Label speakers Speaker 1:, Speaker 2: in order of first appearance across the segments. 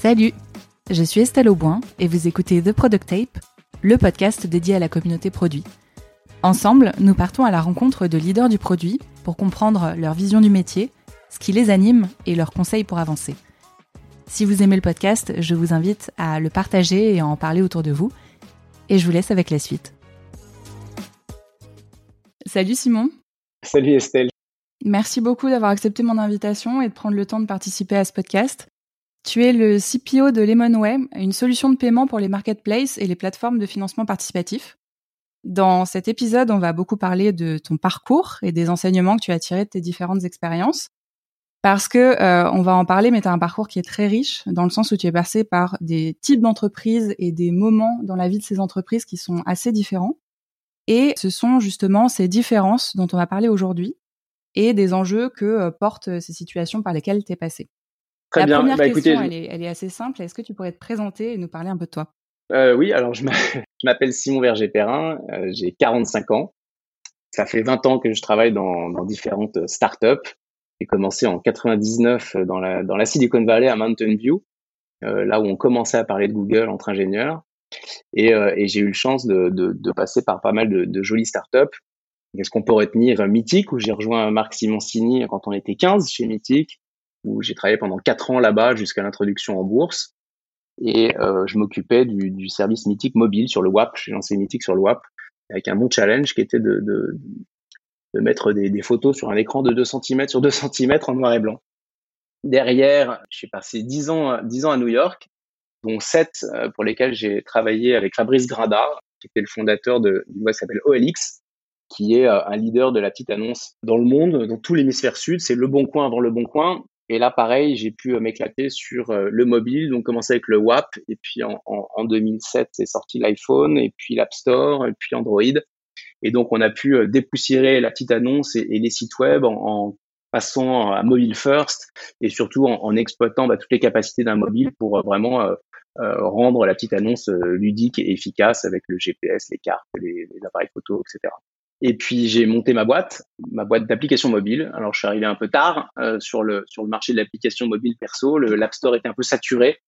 Speaker 1: Salut, je suis Estelle Auboin et vous écoutez The Product Tape, le podcast dédié à la communauté produit. Ensemble, nous partons à la rencontre de leaders du produit pour comprendre leur vision du métier, ce qui les anime et leurs conseils pour avancer. Si vous aimez le podcast, je vous invite à le partager et à en parler autour de vous. Et je vous laisse avec la suite. Salut Simon.
Speaker 2: Salut Estelle.
Speaker 1: Merci beaucoup d'avoir accepté mon invitation et de prendre le temps de participer à ce podcast. Tu es le CPO de Lemonway, une solution de paiement pour les marketplaces et les plateformes de financement participatif. Dans cet épisode, on va beaucoup parler de ton parcours et des enseignements que tu as tirés de tes différentes expériences. Parce que euh, on va en parler, mais tu as un parcours qui est très riche, dans le sens où tu es passé par des types d'entreprises et des moments dans la vie de ces entreprises qui sont assez différents. Et ce sont justement ces différences dont on va parler aujourd'hui et des enjeux que euh, portent ces situations par lesquelles tu es passé.
Speaker 2: Très
Speaker 1: la
Speaker 2: bien.
Speaker 1: première
Speaker 2: Bah,
Speaker 1: question,
Speaker 2: écoutez,
Speaker 1: elle, est, elle est assez simple. Est-ce que tu pourrais te présenter et nous parler un peu de toi?
Speaker 2: Euh, oui, alors je m'a- je m'appelle Simon Verger-Perrin, euh, j'ai 45 ans. Ça fait 20 ans que je travaille dans, dans différentes startups. J'ai commencé en 99 dans la, dans la Silicon Valley à Mountain View, euh, là où on commençait à parler de Google entre ingénieurs. Et, euh, et j'ai eu le chance de, de, de passer par pas mal de, de jolies startups. Qu'est-ce qu'on peut retenir? Mythic, où j'ai rejoint Marc Simoncini quand on était 15 chez Mythic, où j'ai travaillé pendant 4 ans là-bas jusqu'à l'introduction en bourse. Et euh, je m'occupais du, du service Mythic mobile sur le WAP. J'ai lancé Mythic sur le WAP avec un bon challenge qui était de, de, de mettre des, des photos sur un écran de 2 cm sur 2 cm en noir et blanc. Derrière, j'ai passé 10 ans, 10 ans à New York, dont 7 euh, pour lesquels j'ai travaillé avec Fabrice Grada, qui était le fondateur de- d'une boîte qui s'appelle OLX, qui est euh, un leader de la petite annonce dans le monde, dans tout l'hémisphère sud. C'est le bon coin avant le bon coin. Et là, pareil, j'ai pu euh, m'éclater sur euh, le mobile, donc commencer avec le WAP, et puis en, en, en 2007, c'est sorti l'iPhone, et puis l'App Store, et puis Android. Et donc, on a pu euh, dépoussiérer la petite annonce et, les sites web en, passant à mobile first, et surtout en, exploitant bah, toutes les capacités d'un mobile pour vraiment rendre la petite annonce ludique et efficace avec le GPS, les cartes, les appareils photo, etc. Et puis j'ai monté ma boîte, ma boîte d'applications mobiles. Alors je suis arrivé un peu tard euh, sur le sur le marché de l'application mobile perso. Le l'App Store était un peu saturé.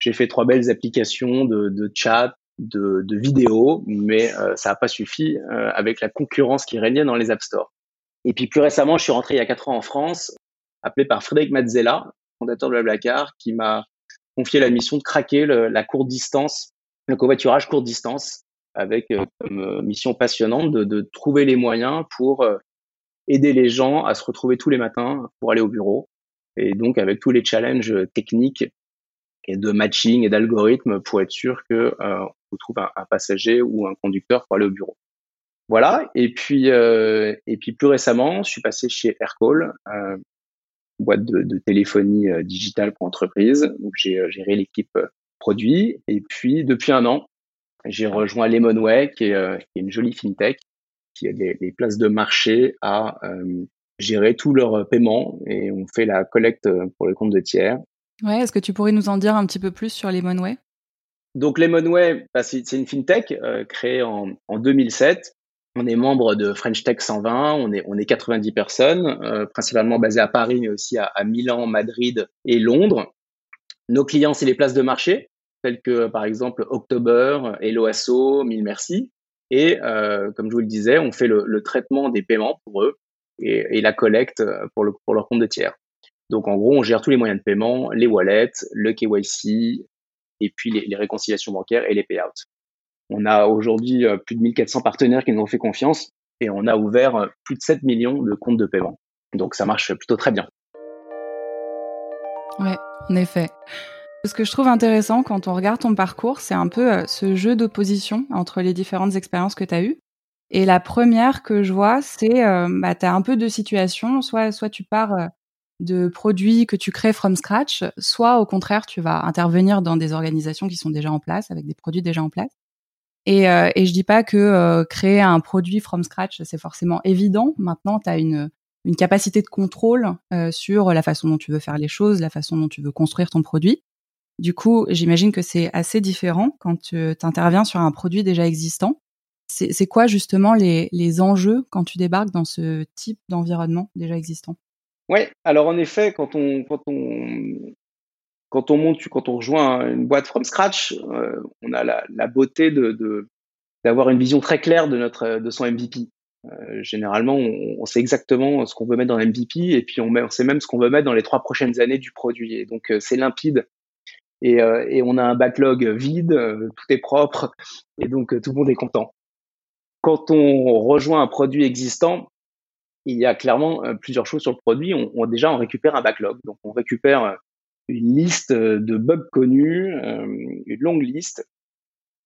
Speaker 2: J'ai fait trois belles applications de, de chat, de, de vidéo, mais euh, ça n'a pas suffi euh, avec la concurrence qui régnait dans les App Store. Et puis plus récemment, je suis rentré il y a quatre ans en France, appelé par Frédéric Mazzella, fondateur de Blablacar, qui m'a confié la mission de craquer le- la courte distance, le covoiturage courte distance avec euh, comme euh, mission passionnante de, de trouver les moyens pour euh, aider les gens à se retrouver tous les matins pour aller au bureau. Et donc avec tous les challenges techniques et de matching et d'algorithmes pour être sûr que euh, on trouve un, un passager ou un conducteur pour aller au bureau. Voilà. Et puis euh, et puis plus récemment, je suis passé chez Aircall, euh, boîte de, de téléphonie digitale pour entreprise. Donc j'ai géré l'équipe produit. Et puis depuis un an, j'ai rejoint Lemonway, qui est, euh, qui est une jolie fintech, qui a des, des places de marché à euh, gérer tous leurs paiements et on fait la collecte euh, pour le compte de tiers.
Speaker 1: Ouais, est-ce que tu pourrais nous en dire un petit peu plus sur Lemonway?
Speaker 2: Donc Lemonway, bah, c'est c'est une fintech euh, créée en, en 2007. On est membre de French Tech 120, on est, on est 90 personnes, euh, principalement basées à Paris, mais aussi à, à Milan, Madrid et Londres. Nos clients, c'est les places de marché, telles que par exemple October, Helloasso, Mille Merci. Et euh, comme je vous le disais, on fait le, traitement des paiements pour eux et, la collecte pour, le, pour leur compte de tiers. Donc en gros, on gère tous les moyens de paiement, les wallets, le KYC, et puis les, réconciliations bancaires et les payouts. On a aujourd'hui euh, plus de 1400 partenaires qui nous ont fait confiance et on a ouvert euh, plus de 7 millions de comptes de paiement. Donc ça marche plutôt très bien.
Speaker 1: Ouais, en effet. Ce que je trouve intéressant quand on regarde ton parcours, c'est un peu euh, ce jeu d'opposition entre les différentes expériences que tu as eues. Et la première que je vois, c'est euh, bah, tu as un peu de situations, soit, soit tu pars euh, de produits que tu crées from scratch, soit au contraire, tu vas intervenir dans des organisations qui sont déjà en place, avec des produits déjà en place. Et, euh, et je dis pas que euh, créer un produit from scratch, c'est forcément évident. Maintenant, tu as une, une capacité de contrôle euh, sur la façon dont tu veux faire les choses, la façon dont tu veux construire ton produit. Du coup, j'imagine que c'est assez différent quand tu interviens sur un produit déjà existant. C'est quoi justement les, enjeux quand tu débarques dans ce type d'environnement déjà existant?
Speaker 2: Ouais, alors en effet, quand on, monte, quand on rejoint une boîte from scratch, on a la, beauté d'avoir une vision très claire de notre de son MVP. Euh, généralement, on, sait exactement ce qu'on veut mettre dans MVP et puis on, sait même ce qu'on veut mettre dans les trois prochaines années du produit. Et donc, euh, c'est limpide. Et, euh, et, on a un backlog vide, tout est propre, et donc tout le monde est content. Quand on rejoint un produit existant, il y a clairement plusieurs choses sur le produit. On, on, déjà, on récupère un backlog. Donc, on récupère une liste de bugs connus, une longue liste,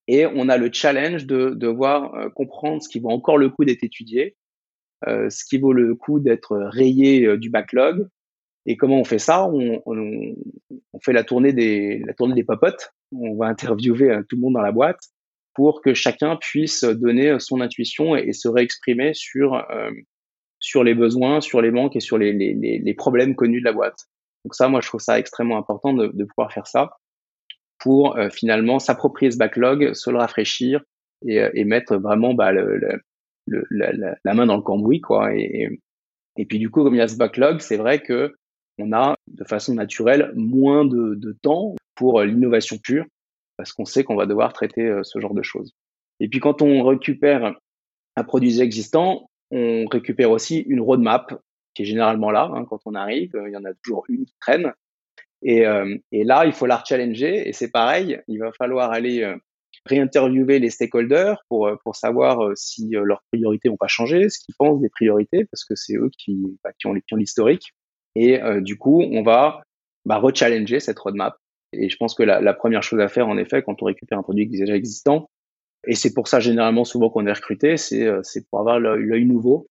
Speaker 2: et on a le challenge de devoir euh, comprendre ce qui vaut encore le coup d'être étudié, euh, ce qui vaut le coup d'être rayé euh, du backlog. Et comment on fait ça? On, on, on, fait la tournée des la tournée des popotes. On va interviewer tout le monde dans la boîte pour que chacun puisse donner son intuition et, se réexprimer sur sur les besoins, sur les manques et sur les, les, les, problèmes connus de la boîte. Donc ça, moi, je trouve ça extrêmement important de, de pouvoir faire ça pour euh, finalement s'approprier ce backlog, se le rafraîchir et, euh, et mettre vraiment bah, le, le, la, la, main dans le cambouis quoi. Et, et puis du coup, comme il y a ce backlog, c'est vrai que on a de façon naturelle moins de, temps pour euh, l'innovation pure parce qu'on sait qu'on va devoir traiter ce genre de choses. Et puis quand on récupère un produit existant, on récupère aussi une roadmap qui est généralement là hein, quand on arrive. Il y en a toujours une qui traîne et, euh, et là, il faut la challenger. Et c'est pareil, il va falloir aller euh, réinterviewer les stakeholders pour, euh, pour savoir si leurs priorités n'ont pas changé, ce qu'ils pensent des priorités, parce que c'est eux qui, bah, qui ont l'historique. Et du coup, on va bah, rechallenger cette roadmap. Et je pense que la, la, première chose à faire, en effet, quand on récupère un produit déjà existant, et c'est pour ça généralement souvent qu'on est recruté, c'est pour avoir l'œil nouveau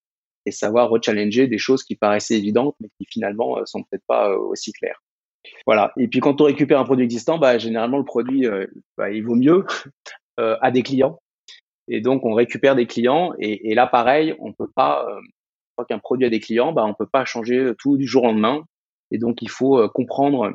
Speaker 2: et savoir rechallenger des choses qui paraissaient évidentes, mais qui finalement sont peut-être pas aussi claires. Voilà. Et puis quand on récupère un produit existant, bah, généralement le produit, euh, bah, il vaut mieux euh, à des clients. Et donc on récupère des clients. Et, et là, pareil, on peut pas. Euh, qu'un produit a des clients, bah, on peut pas changer tout du jour au lendemain. Et donc il faut euh, comprendre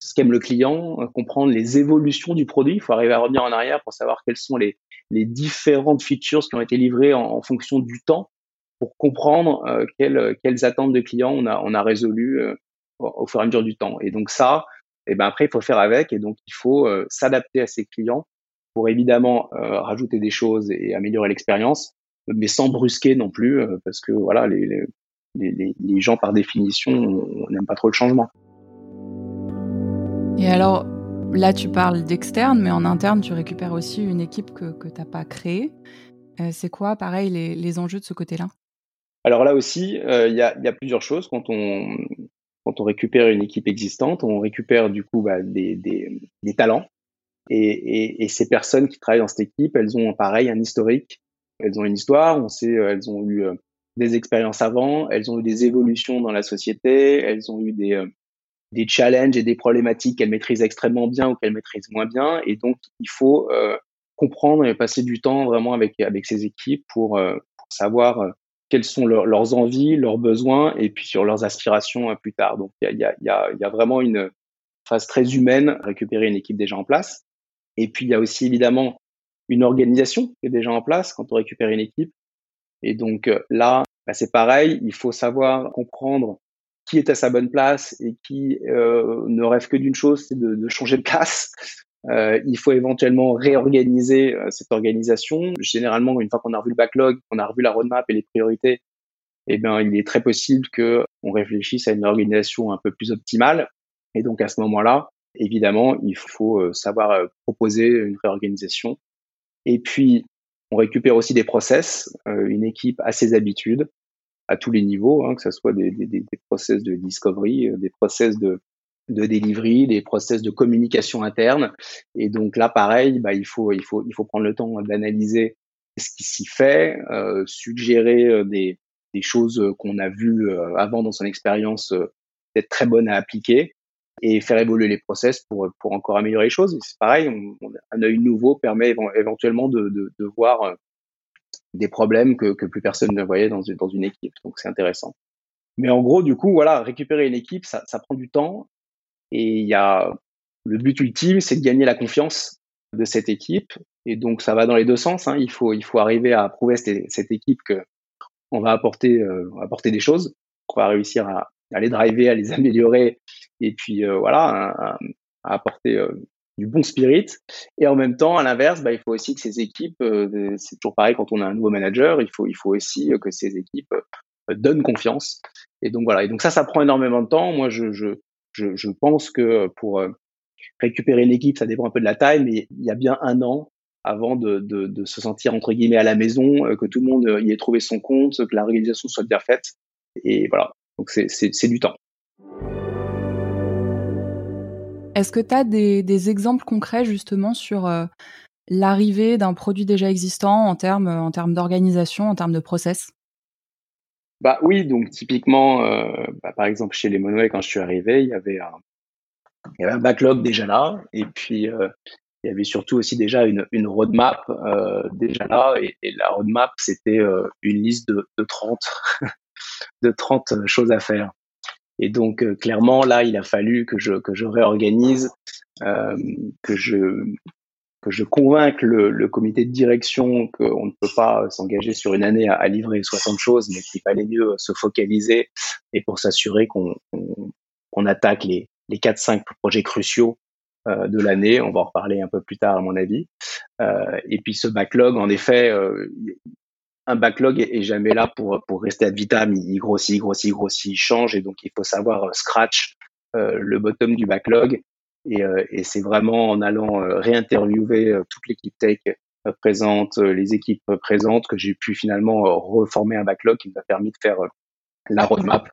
Speaker 2: ce qu'aime le client, comprendre les évolutions du produit. Il faut arriver à revenir en arrière pour savoir quelles sont les, les différentes features qui ont été livrées en, fonction du temps pour comprendre quelles, attentes de clients on a, on a résolu au fur et à mesure du temps. Et donc ça, et eh ben après, il faut faire avec et donc il faut euh, s'adapter à ses clients pour évidemment euh, rajouter des choses et améliorer l'expérience, mais sans brusquer non plus, euh, parce que voilà, les, les, les, gens par définition, on n'aime pas trop le changement.
Speaker 1: Et alors, là, tu parles d'externe, mais en interne, tu récupères aussi une équipe que, que tu n'as pas créée. c'est quoi, pareil, les, les enjeux de ce côté-là?
Speaker 2: Alors là aussi, il y, a, y, a, plusieurs choses. Quand on, quand on récupère une équipe existante, on récupère du coup bah, des, des, des, talents. Et, et, et, ces personnes qui travaillent dans cette équipe, elles ont pareil un historique. Elles ont une histoire. On sait, euh, elles ont eu euh, des expériences avant. Elles ont eu des évolutions dans la société. Elles ont eu des euh, des challenges et des problématiques qu'elles maîtrisent extrêmement bien ou qu'elles maîtrisent moins bien. Et donc, il faut comprendre et passer du temps vraiment avec avec ces équipes pour, pour savoir quelles sont leurs envies, leurs besoins et puis sur leurs aspirations euh, plus tard. Donc il y a, y, a, y a, vraiment une phase très humaine récupérer une équipe déjà en place. Et puis il y a aussi évidemment une organisation qui est déjà en place quand on récupère une équipe. Et donc euh, là, bah, c'est pareil, il faut savoir comprendre qui est à sa bonne place et qui euh, ne rêve que d'une chose, c'est de, de, changer de place. Euh, il faut éventuellement réorganiser euh, cette organisation. Généralement, une fois qu'on a revu le backlog, qu'on a revu la roadmap et les priorités, eh bien, il est très possible que on réfléchisse à une organisation un peu plus optimale. Et donc, à ce moment-là, évidemment, il faut euh, savoir proposer une réorganisation. Et puis, on récupère aussi des process. une équipe a ses habitudes à tous les niveaux, hein, que ce soit des, des, des process de discovery, des process de de delivery, des process de communication interne. Et donc là, pareil, bah, il faut il faut il faut prendre le temps d'analyser ce qui s'y fait, euh, suggérer euh, des, des choses qu'on a vues euh, avant dans son expérience euh, peut-être très bonnes à appliquer et faire évoluer les process pour pour encore améliorer les choses. C'est pareil, on, un œil nouveau permet éventuellement de, de, de voir des problèmes que, que plus personne ne voyait dans, dans une équipe. Donc c'est intéressant. Mais en gros, du coup, voilà, récupérer une équipe, ça, ça prend du temps et il y a le but ultime, c'est de gagner la confiance de cette équipe. Et donc ça va dans les deux sens. Hein. Il faut il faut arriver à prouver cette, cette équipe que on va apporter euh, apporter des choses, qu'on va réussir à, à, les driver, à les améliorer, et puis euh, voilà, à, apporter du bon spirit. Et en même temps, à l'inverse, bah, il faut aussi que ces équipes, c'est toujours pareil quand on a un nouveau manager, il faut, il faut aussi que ces équipes donnent confiance. Et donc voilà. Et donc ça, ça prend énormément de temps. Moi, je, je, je, pense que pour récupérer une équipe, ça dépend un peu de la taille, mais il y a bien un an avant de, de, de se sentir entre guillemets à la maison, que tout le monde y ait trouvé son compte, que la réalisation soit bien faite. Et voilà. Donc c'est du temps.
Speaker 1: Est-ce que tu as des, exemples concrets justement sur euh, l'arrivée d'un produit déjà existant en termes en termes d'organisation, en termes de process?
Speaker 2: Bah oui, donc typiquement, euh, bah, par exemple chez les Monoway quand je suis arrivé, il y avait un, il y avait un backlog déjà là, et puis euh, il y avait surtout aussi déjà une, une roadmap déjà là, et, la roadmap c'était une liste de, de 30 de 30 choses à faire. Et donc euh, clairement là, il a fallu que je que réorganise, euh, que je que je convainque le, comité de direction qu'on ne peut pas s'engager sur une année à, livrer 60 choses, mais qu'il fallait mieux se focaliser et pour s'assurer qu'on attaque les les quatre cinq projets cruciaux euh, de l'année. On va en reparler un peu plus tard à mon avis. Euh, et puis ce backlog, en effet, euh, un backlog est, jamais là pour pour rester ad vitam. Il grossit, il grossit, il grossit, il change et donc il faut savoir euh, scratch euh, le bottom du backlog. Et, euh, et c'est vraiment en allant réinterviewer toute l'équipe tech présente, les équipes présentes, que j'ai pu finalement reformer un backlog qui nous a permis de faire la roadmap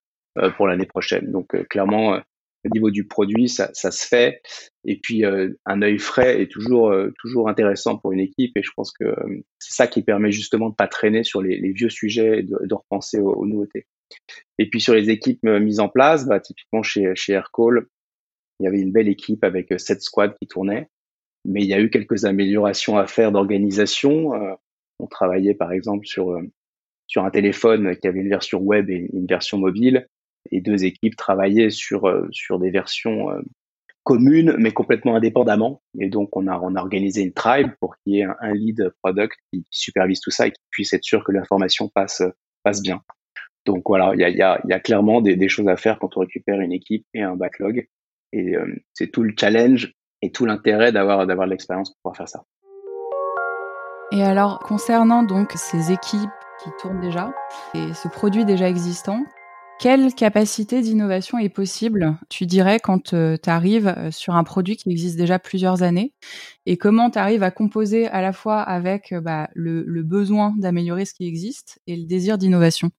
Speaker 2: pour l'année prochaine. Donc clairement, au niveau du produit, ça, ça se fait. Et puis euh, un œil frais est toujours euh, toujours intéressant pour une équipe. Et je pense que euh, c'est ça qui permet justement de pas traîner sur les, les vieux sujets et de, de repenser aux, nouveautés. Et puis sur les équipes mises en place, bah, typiquement chez chez Aircall, il y avait une belle équipe avec sept squads qui tournaient. Mais il y a eu quelques améliorations à faire d'organisation. on travaillait par exemple sur sur un téléphone qui avait une version web et une version mobile et deux équipes travaillaient sur euh, sur des versions euh, communes mais complètement indépendamment. Et donc on a on a organisé une tribe pour qu'il y ait un, lead product qui, supervise tout ça et qui puisse être sûr que l'information passe passe bien. Donc voilà, il y a, y, y a clairement des, choses à faire quand on récupère une équipe et un backlog. Et euh, c'est tout le challenge et tout l'intérêt d'avoir d'avoir l'expérience pour pouvoir faire ça.
Speaker 1: Et alors concernant donc ces équipes qui tournent déjà et ce produit déjà existant, quelle capacité d'innovation est possible, tu dirais, quand euh, tu arrives euh, sur un produit qui existe déjà plusieurs années? Et comment tu arrives à composer à la fois avec euh, bah, le, besoin d'améliorer ce qui existe et le désir d'innovation?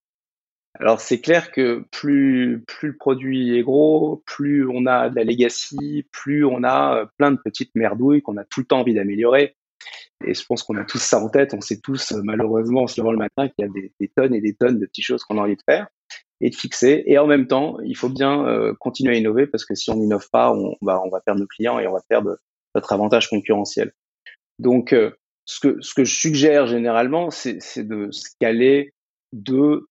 Speaker 2: Alors c'est clair que plus le produit est gros, plus on a de la legacy, plus on a plein de petites merdouilles qu'on a tout le temps envie d'améliorer. Et je pense qu'on a tous ça en tête. On sait tous malheureusement en se levant le matin qu'il y a des, des, tonnes et des tonnes de petites choses qu'on a envie de faire et de fixer. Et en même temps, il faut bien euh, continuer à innover parce que si on n'innove pas, on va, on va perdre nos clients et on va perdre notre avantage concurrentiel. Donc, euh, ce, que, ce que je suggère généralement, c'est de scaler deux,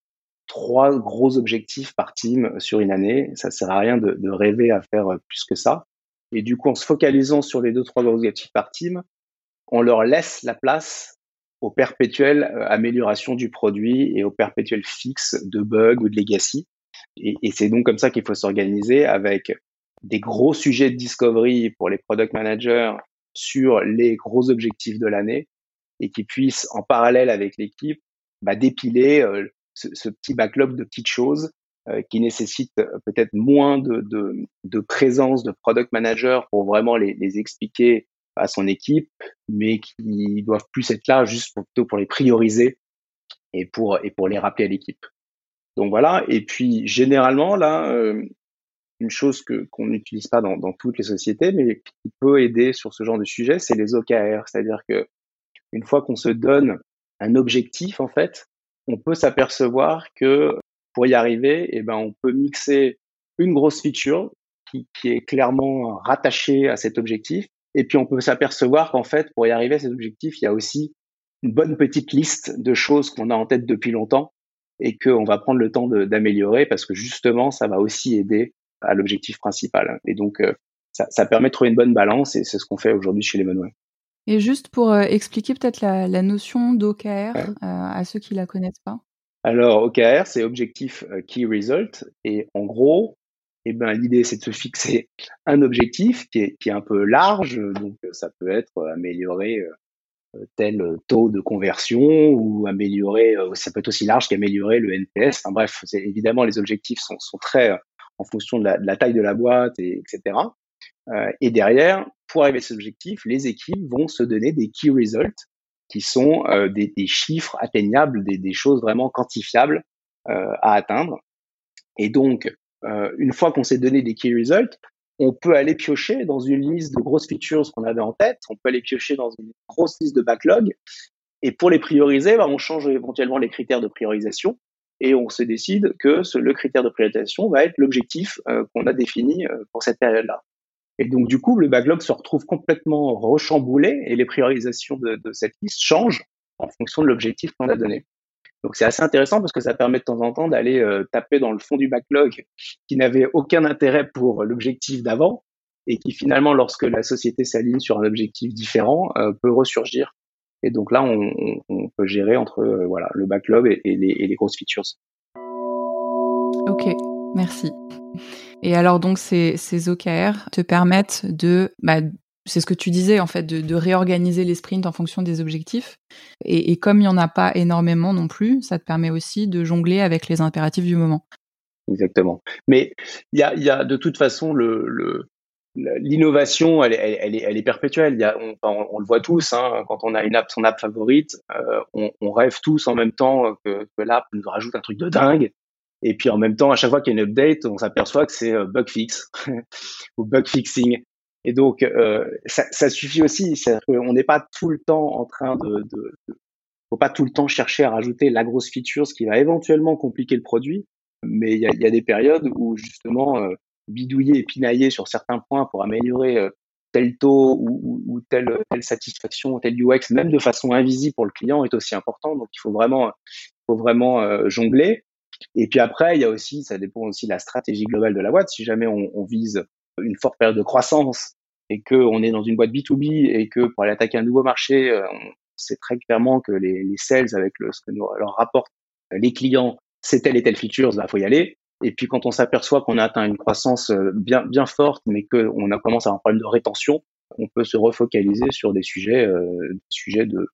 Speaker 2: trois gros objectifs par team sur une année. Ça sert à rien de, de rêver à faire plus que ça. Et du coup, en se focalisant sur les deux, trois gros objectifs par team, on leur laisse la place aux perpétuelles euh, améliorations du produit et aux perpétuelles fixes de bugs ou de legacy. Et, et c'est donc comme ça qu'il faut s'organiser avec des gros sujets de discovery pour les product managers sur les gros objectifs de l'année et qui puissent en parallèle avec l'équipe bah, dépiler euh, ce, ce, petit backlog de petites choses euh, qui nécessitent peut-être moins de, de, de, présence de product manager pour vraiment les, les expliquer à son équipe, mais qui doivent plus être là juste plutôt pour les prioriser et pour, et pour les rappeler à l'équipe. Donc voilà. Et puis généralement là, euh, une chose que qu'on n'utilise pas dans, dans toutes les sociétés, mais qui peut aider sur ce genre de sujet, c'est les OKR. C'est-à-dire que une fois qu'on se donne un objectif, en fait, on peut s'apercevoir que pour y arriver, eh ben, on peut mixer une grosse feature qui, qui est clairement rattachée à cet objectif et puis on peut s'apercevoir qu'en fait, pour y arriver à ces objectifs, il y a aussi une bonne petite liste de choses qu'on a en tête depuis longtemps et qu'on va prendre le temps d'améliorer parce que justement, ça va aussi aider à l'objectif principal. Et donc, euh, ça, ça, permet de trouver une bonne balance et c'est ce qu'on fait aujourd'hui chez les Monway.
Speaker 1: Et juste pour euh, expliquer peut-être la, la, notion d'OKR euh, à ceux qui la connaissent pas.
Speaker 2: Alors, OKR, c'est Objectif Key Result. Et en gros, eh ben, l'idée, c'est de se fixer un objectif qui est, qui est un peu large. Donc, ça peut être améliorer tel taux de conversion ou améliorer, ça peut être aussi large qu'améliorer le NPS. Enfin bref, évidemment, les objectifs sont, sont très en fonction de la, de la, taille de la boîte, et, etc. Euh, et derrière, pour arriver à ces objectifs, les équipes vont se donner des key results qui sont euh, des, des, chiffres atteignables, des, des choses vraiment quantifiables euh, à atteindre. Et donc, euh, une fois qu'on s'est donné des key results, on peut aller piocher dans une liste de grosses features qu'on avait en tête, on peut aller piocher dans une grosse liste de backlog, et pour les prioriser, bah, on change éventuellement les critères de priorisation, et on se décide que le critère de priorisation va être l'objectif euh, qu'on a défini euh, pour cette période-là. Et donc du coup, le backlog se retrouve complètement rechamboulé et les priorisations de cette liste changent en fonction de l'objectif qu'on a donné. Donc c'est assez intéressant parce que ça permet de temps en temps d'aller euh, taper dans le fond du backlog qui n'avait aucun intérêt pour l'objectif d'avant et qui finalement, lorsque la société s'aligne sur un objectif différent, euh, peut ressurgir. Et donc là, on, peut gérer entre euh, voilà le backlog et, et, les, et, les, grosses features.
Speaker 1: Ok, merci. Et alors donc ces, ces OKR te permettent de bah, c'est ce que tu disais en fait, de, réorganiser les sprints en fonction des objectifs. Et, comme il n'y en a pas énormément non plus, ça te permet aussi de jongler avec les impératifs du moment.
Speaker 2: Exactement. Mais il y a, de toute façon l'innovation, elle, est, elle est perpétuelle. On, le voit tous, hein, quand on a une app, son app favorite, euh, on, on, rêve tous en même temps que, que l'app nous rajoute un truc de dingue. Et puis en même temps, à chaque fois qu'il y a une update, on s'aperçoit que c'est euh, bug fix ou bug fixing. Et donc, euh, ça, ça, suffit aussi. On n'est pas tout le temps en train de, de, de, faut pas tout le temps chercher à rajouter la grosse feature, ce qui va éventuellement compliquer le produit. Mais il y a, y a, des périodes où justement euh, bidouiller et pinailler sur certains points pour améliorer euh, tel taux ou, ou, ou, telle, telle satisfaction, tel UX, même de façon invisible pour le client, est aussi important. Donc, il faut vraiment, faut vraiment euh, jongler. Et puis après, il y a aussi, ça dépend aussi de la stratégie globale de la boîte. Si jamais on, on vise une forte période de croissance et qu'on est dans une boîte B2B et que pour aller attaquer un nouveau marché, euh, on sait très clairement que les, les sales, avec ce que nous, leur rapportent les clients, c'est telle et telle feature, il bah, faut y aller. Et puis quand on s'aperçoit qu'on a atteint une croissance euh, bien, forte, mais qu'on a commencé à avoir un problème de rétention, on peut se refocaliser sur des sujets, euh, sujets de,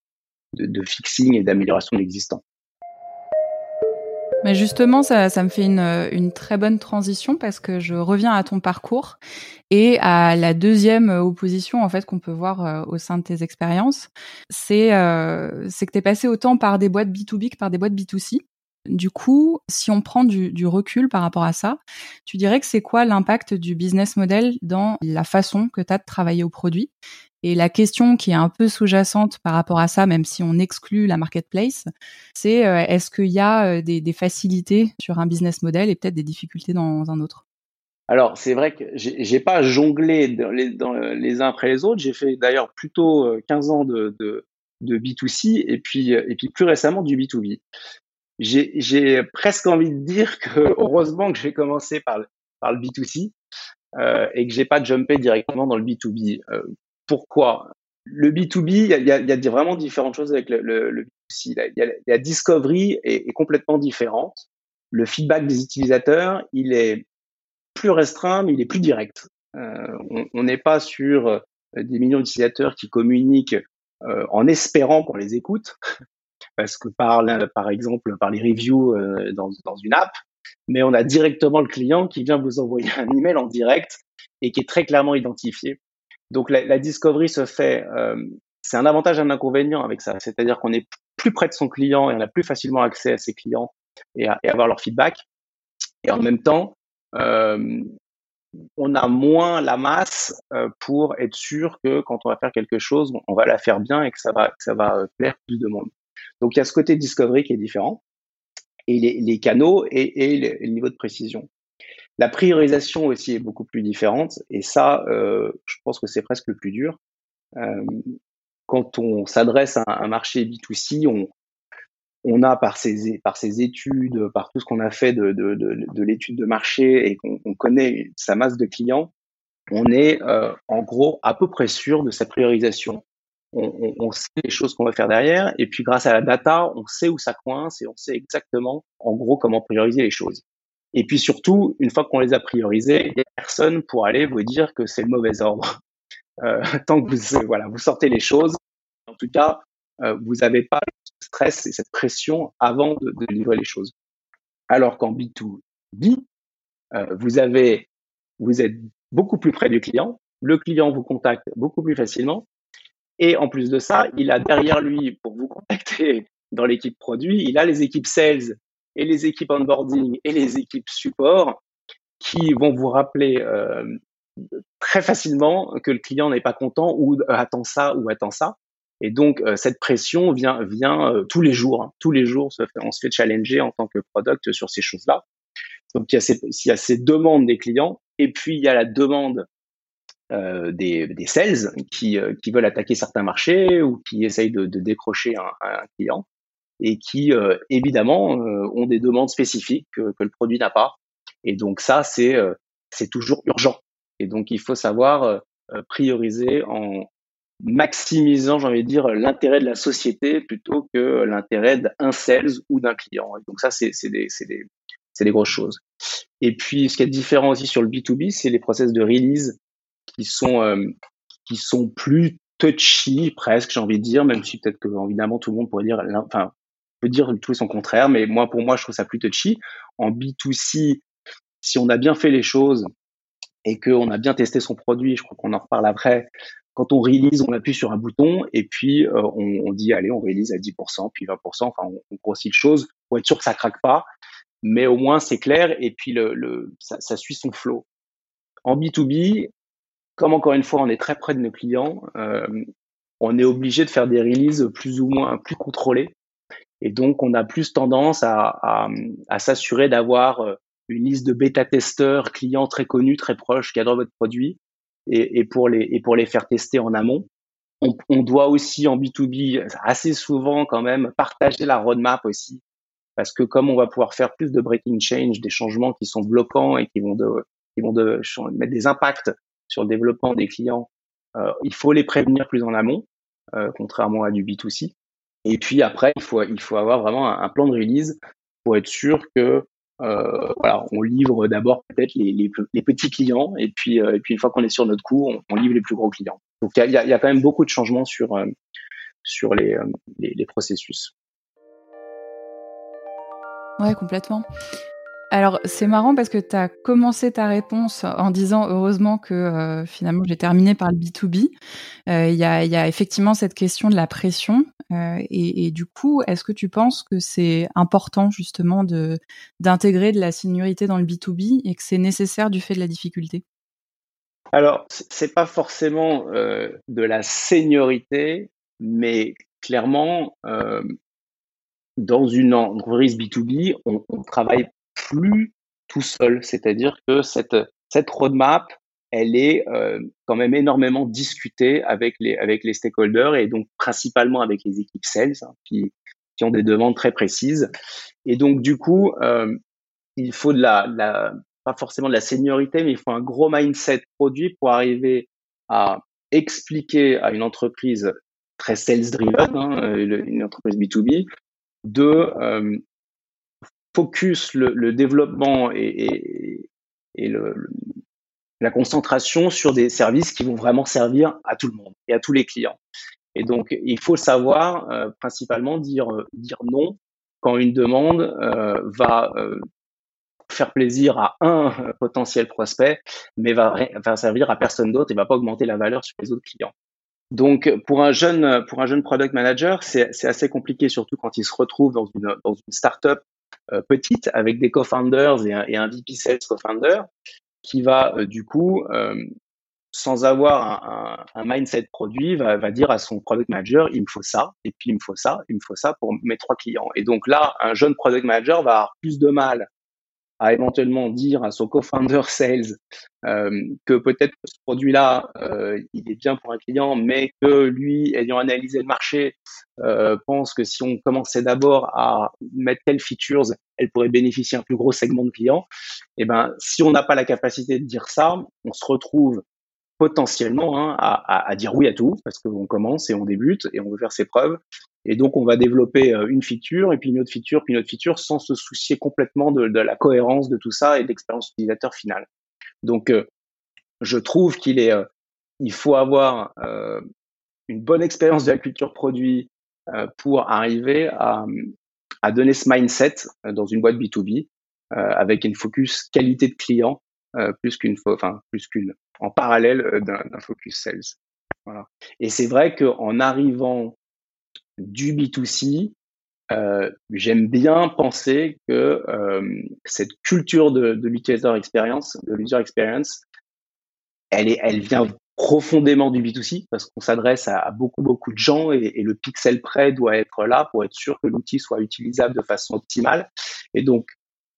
Speaker 2: de, de fixing et d'amélioration de l'existant.
Speaker 1: Mais justement, ça, me fait une, très bonne transition parce que je reviens à ton parcours et à la deuxième opposition en fait qu'on peut voir euh, au sein de tes expériences, c'est euh, que tu es passé autant par des boîtes B2B que par des boîtes B2C. Du coup, si on prend du, du, recul par rapport à ça, tu dirais que c'est quoi l'impact du business model dans la façon que tu as de travailler au produit? Et la question qui est un peu sous-jacente par rapport à ça, même si on exclut la marketplace, c'est euh, est-ce qu'il y a euh, des, facilités sur un business model et peut-être des difficultés dans un autre?
Speaker 2: Alors, c'est vrai que j'ai pas jonglé dans les, uns après les autres. J'ai fait d'ailleurs plutôt 15 euh, ans de, de, de, B2C et puis, et puis plus récemment du B2B. J'ai presque envie de dire que heureusement que j'ai commencé par, le B2C euh, et que j'ai pas jumpé directement dans le B2B. Euh, pourquoi Le B2B, il y a, y a, vraiment différentes choses avec le, le, le B2C. La, la discovery est, est, complètement différente. Le feedback des utilisateurs, il est plus restreint, mais il est plus direct. Euh, on n'est pas sur euh, des millions d'utilisateurs qui communiquent euh, en espérant qu'on les écoute, parce que par, par exemple par les reviews euh, dans, dans une app, mais on a directement le client qui vient vous envoyer un email en direct et qui est très clairement identifié. Donc la, la discovery se fait, euh, c'est un avantage et un inconvénient avec ça, c'est-à-dire qu'on est plus près de son client et on a plus facilement accès à ses clients et à, et avoir leur feedback. Et en même temps, euh, on a moins la masse euh, pour être sûr que quand on va faire quelque chose, on va la faire bien et que ça va, que ça va plaire plus de monde. Donc il y a ce côté discovery qui est différent et les, les canaux et, et le niveau de précision. La priorisation aussi est beaucoup plus différente et ça, euh, je pense que c'est presque le plus dur. Euh, quand on s'adresse à un marché B2C, on, a par ses, par ses études, par tout ce qu'on a fait de, de, de, de l'étude de marché et qu'on connaît sa masse de clients, on est euh, en gros à peu près sûr de sa priorisation. On, on, on sait les choses qu'on va faire derrière et puis grâce à la data, on sait où ça coince et on sait exactement en gros comment prioriser les choses. Et puis surtout, une fois qu'on les a priorisés, personne pour aller vous dire que c'est le mauvais ordre. Euh, tant que vous, voilà, vous sortez les choses, en tout cas, euh, vous n'avez pas ce stress et cette pression avant de, de livrer les choses. Alors qu'en B2B, euh, vous avez, vous êtes beaucoup plus près du client, le client vous contacte beaucoup plus facilement, et en plus de ça, il a derrière lui, pour vous contacter dans l'équipe produit, il a les équipes sales et les équipes onboarding et les équipes support qui vont vous rappeler euh, très facilement que le client n'est pas content ou attend ça ou attend ça. Et donc euh, cette pression vient vient euh, tous les jours, hein. tous les jours, on se fait challenger en tant que product sur ces choses-là. Donc il y, a ces, il y a ces demandes des clients et puis il y a la demande euh, des, des, sales qui, euh, qui veulent attaquer certains marchés ou qui essayent de, de décrocher un, un, client et qui euh, évidemment ont des demandes spécifiques que, que le produit n'a pas. Et donc ça, c'est c'est toujours urgent. Et donc il faut savoir prioriser en maximisant, j'ai envie de dire, l'intérêt de la société plutôt que l'intérêt d'un sales ou d'un client. Et donc ça, c'est des, des, des grosses choses. Et puis, ce qui est différent aussi sur le B2B, c'est les process de release qui sont euh, qui sont plus touchy presque, j'ai envie de dire, même si peut-être que évidemment tout le monde pourrait dire, enfin peut dire tout son contraire, mais moi pour moi je trouve ça plus touchy. En B2C, si on a bien fait les choses et qu'on a bien testé son produit, je crois qu'on en reparle après. Quand on release, on appuie sur un bouton et puis euh, on, dit allez, on release à 10%, puis 20%, enfin on, grossit les choses pour être sûr que ça craque pas, mais au moins c'est clair et puis le, ça, suit son flow. En B2B, comme encore une fois, on est très près de nos clients, euh, on est obligé de faire des releases plus ou moins plus contrôlées. Et donc, on a plus tendance à, à, à s'assurer d'avoir euh, une liste de bêta-testeurs clients très connus, très proches, qui adorent votre produit, et, et, pour, les, et pour les faire tester en amont. On, on, doit aussi en B2B assez souvent quand même partager la roadmap aussi, parce que comme on va pouvoir faire plus de breaking change, des changements qui sont bloquants et qui vont de, qui vont de mettre des impacts sur le développement des clients, euh, il faut les prévenir plus en amont, euh, contrairement à du B2C. Et puis après, il faut, il faut avoir vraiment un, plan de release pour être sûr que euh, voilà, on livre d'abord peut-être les, les, les, petits clients et puis, et puis une fois qu'on est sur notre coup, on, on, livre les plus gros clients. Donc il y a, y a, quand même beaucoup de changements sur, sur les, les, les processus.
Speaker 1: Ouais, complètement. Alors, c'est marrant parce que tu as commencé ta réponse en disant heureusement que euh, finalement j'ai terminé par le B2B. Euh, il y, a, effectivement cette question de la pression. Euh, et, du coup, est-ce que tu penses que c'est important justement d'intégrer de la seniorité dans le B2B et que c'est nécessaire du fait de la difficulté?
Speaker 2: Alors, c'est pas forcément de la seniorité, mais clairement, dans une entreprise B2B, on, on travaille plus tout seul. C'est-à-dire que cette, cette roadmap, elle est euh, quand même énormément discutée avec les, avec les stakeholders et donc principalement avec les équipes sales hein, qui, qui ont des demandes très précises. Et donc, du coup, euh, il faut de la, pas forcément de la seniorité, mais il faut un gros mindset produit pour arriver à expliquer à une entreprise très sales driven, hein, une entreprise B2B, de euh, focus le, le développement et, et, et le, la concentration sur des services qui vont vraiment servir à tout le monde et à tous les clients. Et donc, il faut savoir euh, principalement dire, euh, dire non quand une demande euh, va euh, faire plaisir à un potentiel prospect, mais va, va servir à personne d'autre et va pas augmenter la valeur sur les autres clients. Donc, pour un jeune, pour un jeune product manager, c'est assez compliqué, surtout quand il se retrouve dans une, dans une startup euh, petite avec des co-founders et un, et un VP Sales co-founder qui va euh, du coup euh, sans avoir un, un, un, mindset produit, va, va dire à son product manager, il me faut ça, et puis il me faut ça, il me faut ça pour mes trois clients. Et donc là, un jeune product manager va avoir plus de mal à éventuellement dire à son co-founder sales euh, que peut-être ce produit-là, euh, il est bien pour un client, mais que lui, ayant analysé le marché, euh, pense que si on commençait d'abord à mettre telles features, elle pourrait bénéficier un plus gros segment de clients. Et eh ben, si on n'a pas la capacité de dire ça, on se retrouve potentiellement hein, à, à, à, dire oui à tout parce qu'on commence et on débute et on veut faire ses preuves Et donc, on va développer une feature, et puis une autre feature, puis une autre feature, sans se soucier complètement de, la cohérence de tout ça et de l'expérience utilisateur finale. Donc, je trouve qu'il est, il faut avoir une bonne expérience de la culture produit pour arriver à, à donner ce mindset dans une boîte B2B avec une focus qualité de client plus qu'une, enfin plus qu'une, en parallèle d'un focus sales. Voilà. Et c'est vrai qu'en arrivant du B2C, euh, j'aime bien penser que euh, cette culture de, de l'utilisateur experience, de l'user experience, elle, est, elle vient profondément du B2C parce qu'on s'adresse à, beaucoup beaucoup de gens et, et, le pixel près doit être là pour être sûr que l'outil soit utilisable de façon optimale. Et donc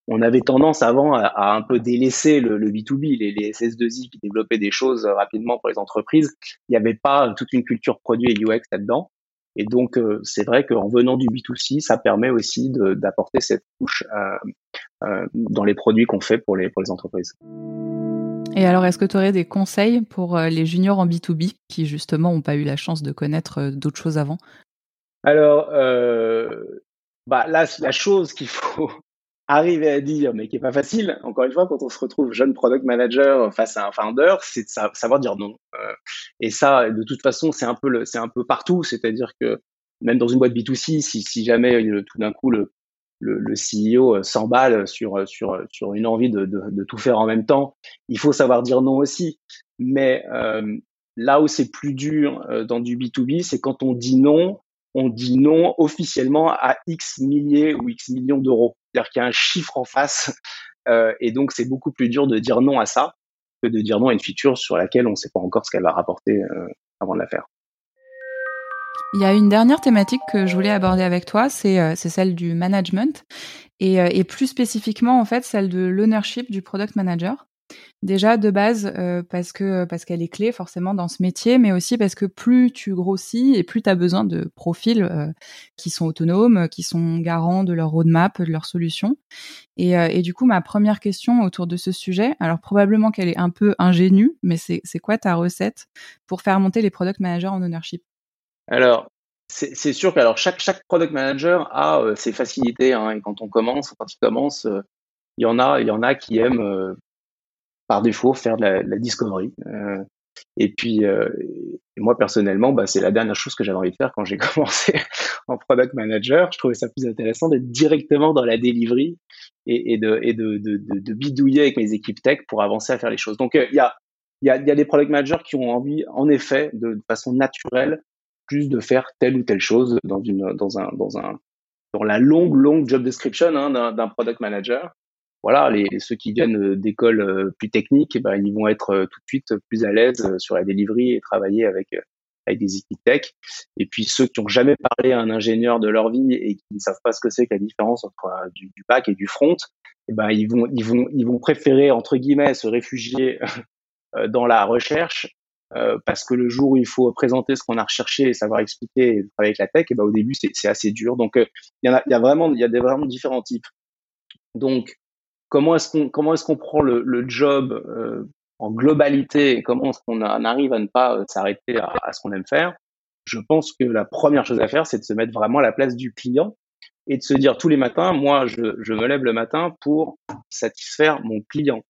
Speaker 2: on avait tendance avant à, un peu délaisser le, le B2B, les, les, SS2I qui développaient des choses rapidement pour les entreprises. Il n'y avait pas toute une culture produit et UX là-dedans. Et donc, euh, c'est vrai qu'en venant du B2C, ça permet aussi d'apporter cette couche euh, euh, dans les produits qu'on fait pour les, pour les entreprises.
Speaker 1: Et alors, est-ce que tu aurais des conseils pour les juniors en B2B qui, justement, n'ont pas eu la chance de connaître d'autres choses avant?
Speaker 2: Alors, bah, là, la chose qu'il faut arriver à dire, mais qui est pas facile, encore une fois, quand on se retrouve jeune product manager face à un founder, c'est de savoir dire non. Euh, et ça, de toute façon, c'est un peu c'est un peu partout. C'est-à-dire que même dans une boîte B2C, si, si jamais tout d'un coup le, le, le CEO euh, s'emballe sur, sur, sur une envie de, de, de, tout faire en même temps, il faut savoir dire non aussi. Mais euh, là où c'est plus dur euh, dans du B2B, c'est quand on dit non, on dit non officiellement à X milliers ou X millions d'euros. C'est-à-dire qu'il y a un chiffre en face. Euh, et donc, c'est beaucoup plus dur de dire non à ça que de dire non à une feature sur laquelle on ne sait pas encore ce qu'elle va rapporter euh, avant de la faire.
Speaker 1: Il y a une dernière thématique que je voulais aborder avec toi, c'est euh, celle du management et, et, plus spécifiquement en fait celle de l'ownership du product manager. Déjà de base euh, parce que parce qu'elle est clé forcément dans ce métier, mais aussi parce que plus tu grossis et plus tu as besoin de profils euh, qui sont autonomes, qui sont garants de leur roadmap, de leurs solutions. Et, euh, du coup, ma première question autour de ce sujet, alors probablement qu'elle est un peu ingénue, mais c'est quoi ta recette pour faire monter les product managers en ownership?
Speaker 2: Alors, c'est sûr que alors chaque chaque product manager a ses facilités hein, et quand on commence, quand il commence, il y en a qui aiment par défaut faire de la, discovery. Euh, et puis euh, moi personnellement, bah, c'est la dernière chose que j'avais envie de faire quand j'ai commencé en product manager. Je trouvais ça plus intéressant d'être directement dans la delivery et, de, bidouiller avec mes équipes tech pour avancer à faire les choses. Donc euh, il y, a, y, a, des product managers qui ont envie, en effet, de, façon naturelle, plus de faire telle ou telle chose dans la longue longue job description hein, d'un product manager voilà, les, ceux qui viennent euh, d'écoles euh, plus techniques, eh ben, ils vont être euh, tout de suite plus à l'aise sur la delivery et travailler avec avec des équipes tech. Et puis ceux qui n'ont jamais parlé à un ingénieur de leur vie et qui ne savent pas ce que c'est que la différence entre du, du back et du front, eh ben ils vont ils vont ils vont préférer entre guillemets se réfugier dans la recherche parce que le jour où il faut présenter ce qu'on a recherché et savoir expliquer et travailler avec la tech, et eh ben au début c'est assez dur. Donc il y en a il y a vraiment il y a des vraiment différents types. Donc comment est-ce qu'on comment est-ce qu'on prend le, job euh, en globalité et comment est-ce qu'on arrive à ne pas euh, s'arrêter à, ce qu'on aime faire Je pense que la première chose à faire, c'est de se mettre vraiment à la place du client et de se dire tous les matins, moi, je, me lève le matin pour satisfaire mon client.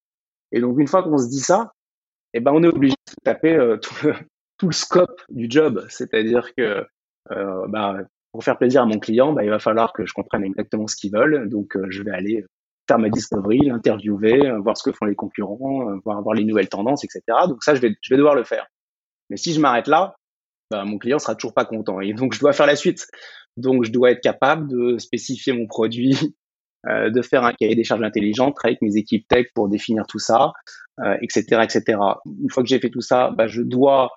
Speaker 2: Et donc une fois qu'on se dit ça, eh ben on est obligé de taper euh, tout, le, scope du job, c'est-à-dire que bah, pour faire plaisir à mon client, bah, il va falloir que je comprenne exactement ce qu'ils veulent. Donc, je vais aller faire ma discovery, l'interviewer, euh, voir ce que font les concurrents, euh, voir, voir les nouvelles tendances, etc. Donc ça, je vais, je vais devoir le faire. Mais si je m'arrête là, bah, mon client sera toujours pas content. Et donc, je dois faire la suite. Donc, je dois être capable de spécifier mon produit, euh, de faire un cahier des charges intelligentes, avec mes équipes tech pour définir tout ça, euh, etc., etc. Une fois que j'ai fait tout ça, bah, je dois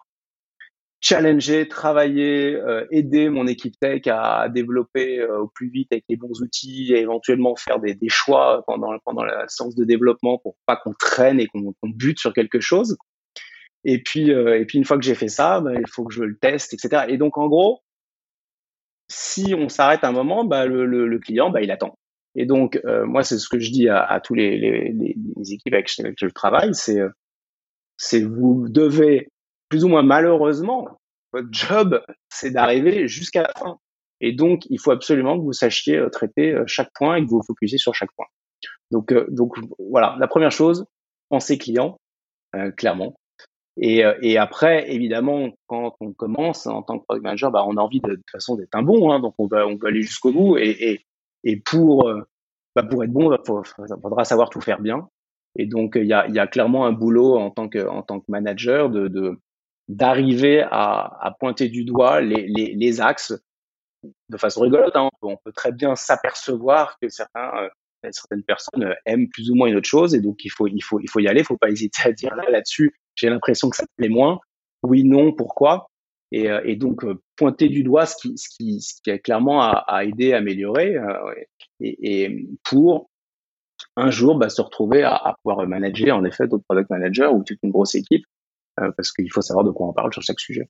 Speaker 2: challenger, travailler, euh, aider mon équipe tech à développer euh, au plus vite avec les bons outils et éventuellement faire des, des choix pendant, pendant la séance de développement pour pas qu'on traîne et qu'on bute sur quelque chose. Et puis, euh, et puis une fois que j'ai fait ça, bah, il faut que je le teste, etc. Et donc en gros, si on s'arrête un moment, bah, le, le, le, client, bah, il attend. Et donc moi, c'est ce que je dis à, à tous les, les, les, équipes avec lesquelles je travaille, c'est c'est vous devez plus ou moins malheureusement, votre job, c'est d'arriver jusqu'à la fin. Et donc, il faut absolument que vous sachiez traiter chaque point et que vous vous focusiez sur chaque point. Donc, donc voilà, la première chose, pensez client, clairement. Et, et, après, évidemment, quand on commence en tant que manager, bah, on a envie de, de toute façon d'être un bon, hein, donc on va, on va aller jusqu'au bout. Et, et, et pour, bah, pour être bon, il faudra savoir tout faire bien. Et donc, il y a, y a, clairement un boulot en tant que, en tant que manager de d'arriver à, à, pointer du doigt les, les, les, axes de façon rigolote. Hein. On peut très bien s'apercevoir que certains, euh, certaines personnes aiment plus ou moins une autre chose, et donc il faut, il faut, il faut y aller. Il faut pas hésiter à dire là, là-dessus, j'ai l'impression que ça plaît moins. Oui, non, pourquoi? Et, euh, et, donc euh, pointer du doigt ce qui, ce qui, ce qui est clairement à, à aider, à améliorer, et, et, pour un jour bah, se retrouver à, à, pouvoir manager en effet d'autres product managers ou toute une grosse équipe euh, parce qu'il faut savoir de quoi on parle sur chaque sujet.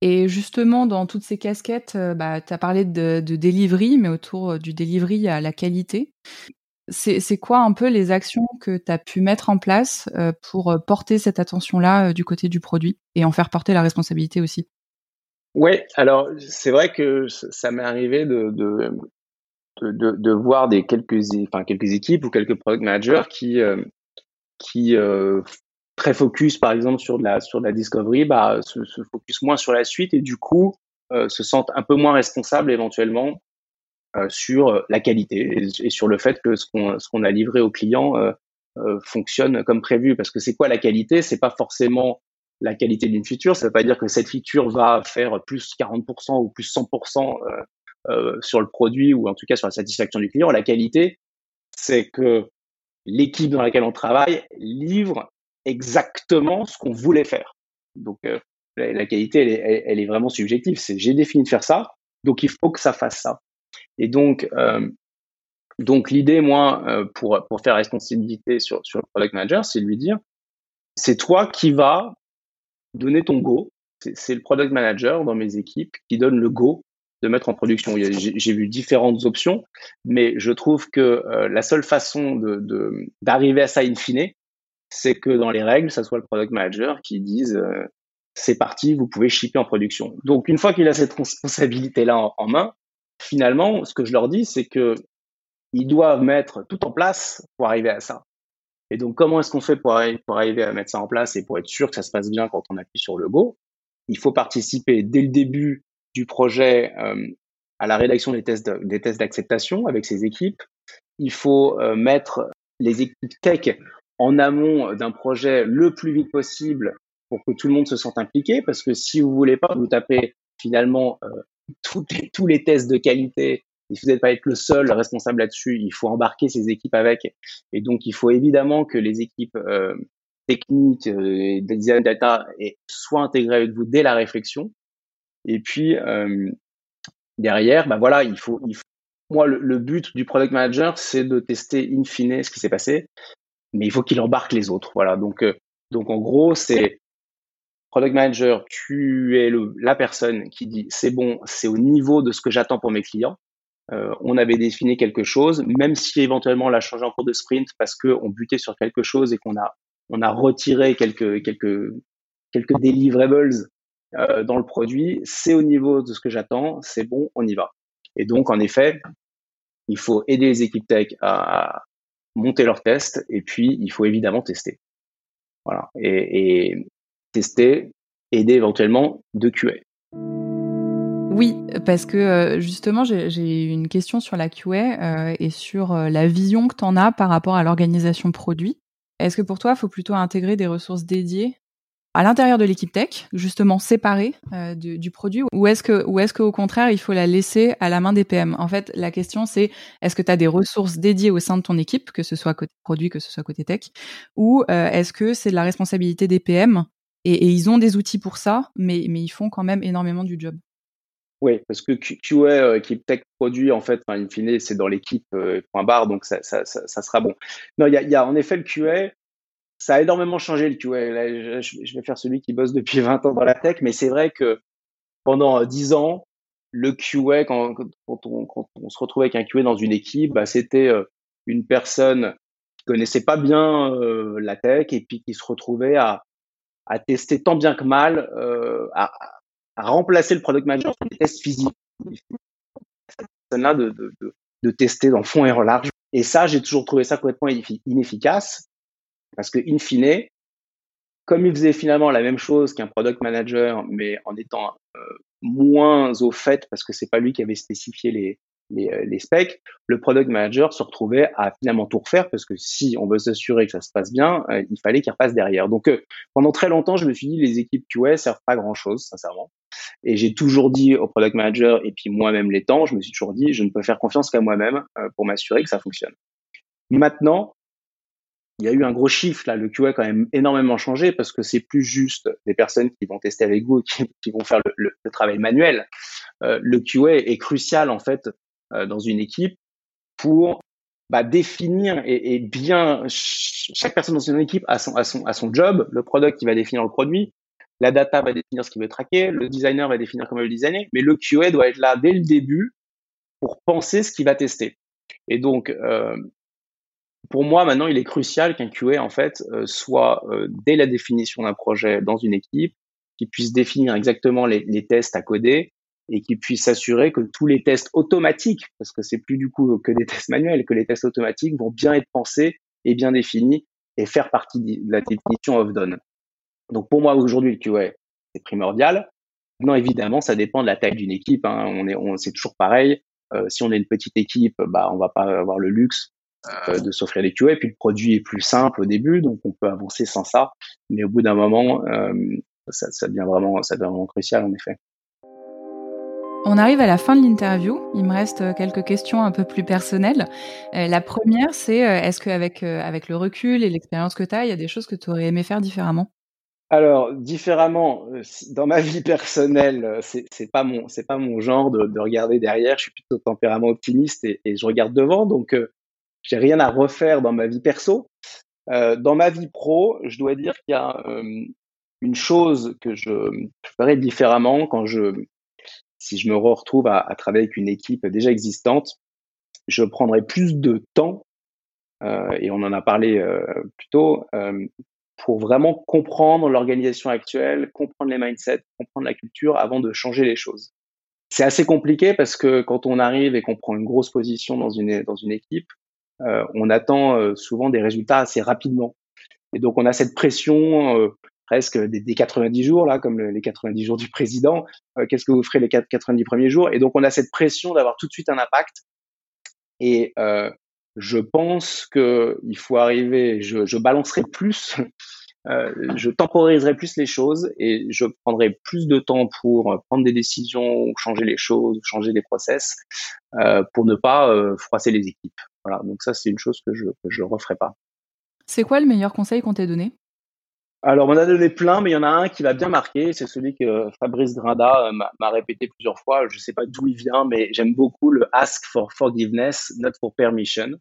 Speaker 1: Et justement, dans toutes ces casquettes, euh, bah, tu as parlé de, de, delivery, mais autour euh, du delivery, à la qualité. C'est quoi un peu les actions que tu as pu mettre en place pour porter cette attention-là du côté du produit et en faire porter la responsabilité aussi?
Speaker 2: Oui, alors c'est vrai que ça m'est arrivé de, de, de, de, voir des quelques, enfin, quelques équipes ou quelques product managers qui, qui très focus par exemple sur de la sur de la discovery, bah se, se focus moins sur la suite et du coup euh, se sentent un peu moins responsables éventuellement euh, sur euh, la qualité et, sur le fait que ce qu'on qu'on a livré au client euh, euh, fonctionne comme prévu. Parce que c'est quoi la qualité? C'est pas forcément la qualité d'une feature. Ça veut pas dire que cette feature va faire plus 40% ou plus 100% sur le produit ou en tout cas sur la satisfaction du client. La qualité, c'est que l'équipe dans laquelle on travaille livre exactement ce qu'on voulait faire. Donc euh, la, qualité, elle est, vraiment subjective. C'est j'ai défini de faire ça, donc il faut que ça fasse ça. Et donc euh, donc l'idée, moi, euh, pour pour faire responsabilité sur sur le product manager, c'est de lui dire, c'est toi qui va donner ton go. C'est le product manager dans mes équipes qui donne le go de mettre en production. J'ai vu différentes options, mais je trouve que la seule façon de d'arriver à ça in fine, c'est que dans les règles, ça soit le product manager qui dise euh, c'est parti, vous pouvez shipper en production. Donc une fois qu'il a cette responsabilité-là en, main, finalement, ce que je leur dis, c'est que ils doivent mettre tout en place pour arriver à ça. Et donc comment est-ce qu'on fait pour, pour arriver à mettre ça en place et pour être sûr que ça se passe bien quand on appuie sur le go? Il faut participer dès le début du projet euh, à la rédaction des tests des tests d'acceptation avec ses équipes. Il faut euh, mettre les équipes tech en amont d'un projet le plus vite possible pour que tout le monde se sente impliqué, parce que si vous voulez pas vous taper finalement euh, les, tous les tests de qualité, et si vous n'êtes pas être le seul responsable là-dessus, il faut embarquer ces équipes avec. Et donc, il faut évidemment que les équipes euh, techniques, euh, design data, soient intégrées avec vous dès la réflexion. Et puis, euh, derrière, bah voilà, il faut, il faut moi, le, but du product manager, c'est de tester in fine ce qui s'est passé mais il faut qu'il embarque les autres. Voilà. Donc, euh, donc en gros, c'est product manager, tu es le, la personne qui dit c'est bon, c'est au niveau de ce que j'attends pour mes clients. Euh, on avait défini quelque chose, même si éventuellement on l'a changé en cours de sprint parce qu'on butait sur quelque chose et qu'on a on a retiré quelques quelques quelques deliverables euh, dans le produit, c'est au niveau de ce que j'attends, c'est bon, on y va. Et donc en effet, il faut aider les équipes tech à, monter leurs tests et puis il faut évidemment tester. Voilà. Et, tester, aider éventuellement de QA.
Speaker 1: Oui, parce que euh, justement, j'ai une question sur la QA euh, et sur euh, la vision que tu en as par rapport à l'organisation produit. Est-ce que pour toi, il faut plutôt intégrer des ressources dédiées à l'intérieur de l'équipe tech, justement séparée euh, du, du, produit, ou est-ce que, ou est-ce qu'au contraire, il faut la laisser à la main des PM En fait, la question c'est est-ce que tu as des ressources dédiées au sein de ton équipe, que ce soit côté produit, que ce soit côté tech, ou euh, est-ce que c'est de la responsabilité des PM et, ils ont des outils pour ça, mais, ils font quand même énormément du job.
Speaker 2: Oui, parce que QA, euh, équipe tech produit, en fait, in fine, c'est dans l'équipe point barre, donc ça, sera bon. Non, il y y a en effet le QA, ça a énormément changé le QA. je vais faire celui qui bosse depuis 20 ans dans la tech, mais c'est vrai que pendant 10 ans, le QA, quand, on, se retrouvait avec un QA dans une équipe, bah, c'était euh, une personne qui connaissait pas bien euh, la tech et puis qui se retrouvait à, tester tant bien que mal, euh, à, remplacer le product manager sur des tests physiques. personne-là de, de, de, de, tester dans fond et en large. Et ça, j'ai toujours trouvé ça complètement inefficace parce que, in fine, comme il faisait finalement la même chose qu'un product manager, mais en étant euh, moins au fait parce que c'est pas lui qui avait spécifié les, les, euh, les, specs, le product manager se retrouvait à finalement tout refaire parce que si on veut s'assurer que ça se passe bien, euh, il fallait qu'il repasse derrière. Donc pendant très longtemps, je me suis dit les équipes QA servent pas grand chose, sincèrement. Et j'ai toujours dit au product manager et puis moi-même les temps, je me suis toujours dit je ne peux faire confiance qu'à moi-même pour m'assurer que ça fonctionne. Maintenant, il y a eu un gros chiffre là. Le QA a quand même énormément changé parce que c'est plus juste des personnes qui vont tester avec vous et qui, vont faire le, travail manuel. Euh, le QA est crucial en fait euh, dans une équipe pour bah, définir et, bien chaque personne dans une équipe a son, job. Le product qui va définir le produit, la data va définir ce qu'il veut traquer, le designer va définir comment il veut designer, mais le QA doit être là dès le début pour penser ce qu'il va tester. Et donc, euh, pour moi, maintenant, il est crucial qu'un QA, en fait, euh, soit euh, dès la définition d'un projet dans une équipe, qui puisse définir exactement les, les tests à coder et qui puisse s'assurer que tous les tests automatiques, parce que c'est plus du coup que des tests manuels, que les tests automatiques vont bien être pensés et bien définis et faire partie de la définition of done. Donc pour moi aujourd'hui le QA c'est primordial. Non évidemment ça dépend de la taille d'une équipe. Hein. On est, on, c'est toujours pareil. Euh, si on est une petite équipe, bah on va pas avoir le luxe de s'offrir des QA. Puis le produit est plus simple au début, donc on peut avancer sans ça. Mais au bout d'un moment, euh, ça, ça, devient vraiment, ça devient vraiment crucial en effet.
Speaker 1: On arrive à la fin de l'interview. Il me reste euh, quelques questions un peu plus personnelles. la première, c'est est-ce qu'avec avec le recul et l'expérience que tu as, il y a des choses que tu aurais aimé faire différemment?
Speaker 2: Alors différemment, dans ma vie personnelle, c'est c'est pas mon c'est pas mon genre de, de, regarder derrière. Je suis plutôt tempérament optimiste et, et je regarde devant. Donc j'ai rien à refaire dans ma vie perso. Euh, dans ma vie pro, je dois dire qu'il y a euh, une chose que je, ferais différemment quand je, si je me retrouve à, à, travailler avec une équipe déjà existante, je prendrais plus de temps, euh, et on en a parlé euh, plus tôt, euh, pour vraiment comprendre l'organisation actuelle, comprendre les mindsets, comprendre la culture avant de changer les choses. C'est assez compliqué parce que quand on arrive et qu'on prend une grosse position dans une, dans une équipe, on attend euh, souvent des résultats assez rapidement. Et donc on a cette pression euh, presque des, 90 jours, là, comme les 90 jours du président. Qu'est-ce que vous ferez les 90 premiers jours? Et donc on a cette pression d'avoir tout de suite un impact. Et je pense qu'il faut arriver, je, je balancerai plus, euh, je temporiserai plus les choses et je prendrai plus de temps pour prendre des décisions, changer les choses, changer les process, euh, pour ne pas euh, froisser les équipes. Voilà, donc ça c'est une chose que je que je referai pas.
Speaker 1: C'est quoi le meilleur conseil qu'on t'ait donné?
Speaker 2: Alors, on en a donné plein, mais il y en a un qui va bien marquer. C'est celui que Fabrice Grinda euh, m'a répété plusieurs fois. Je ne sais pas d'où il vient, mais j'aime beaucoup le ask for forgiveness, not for permission.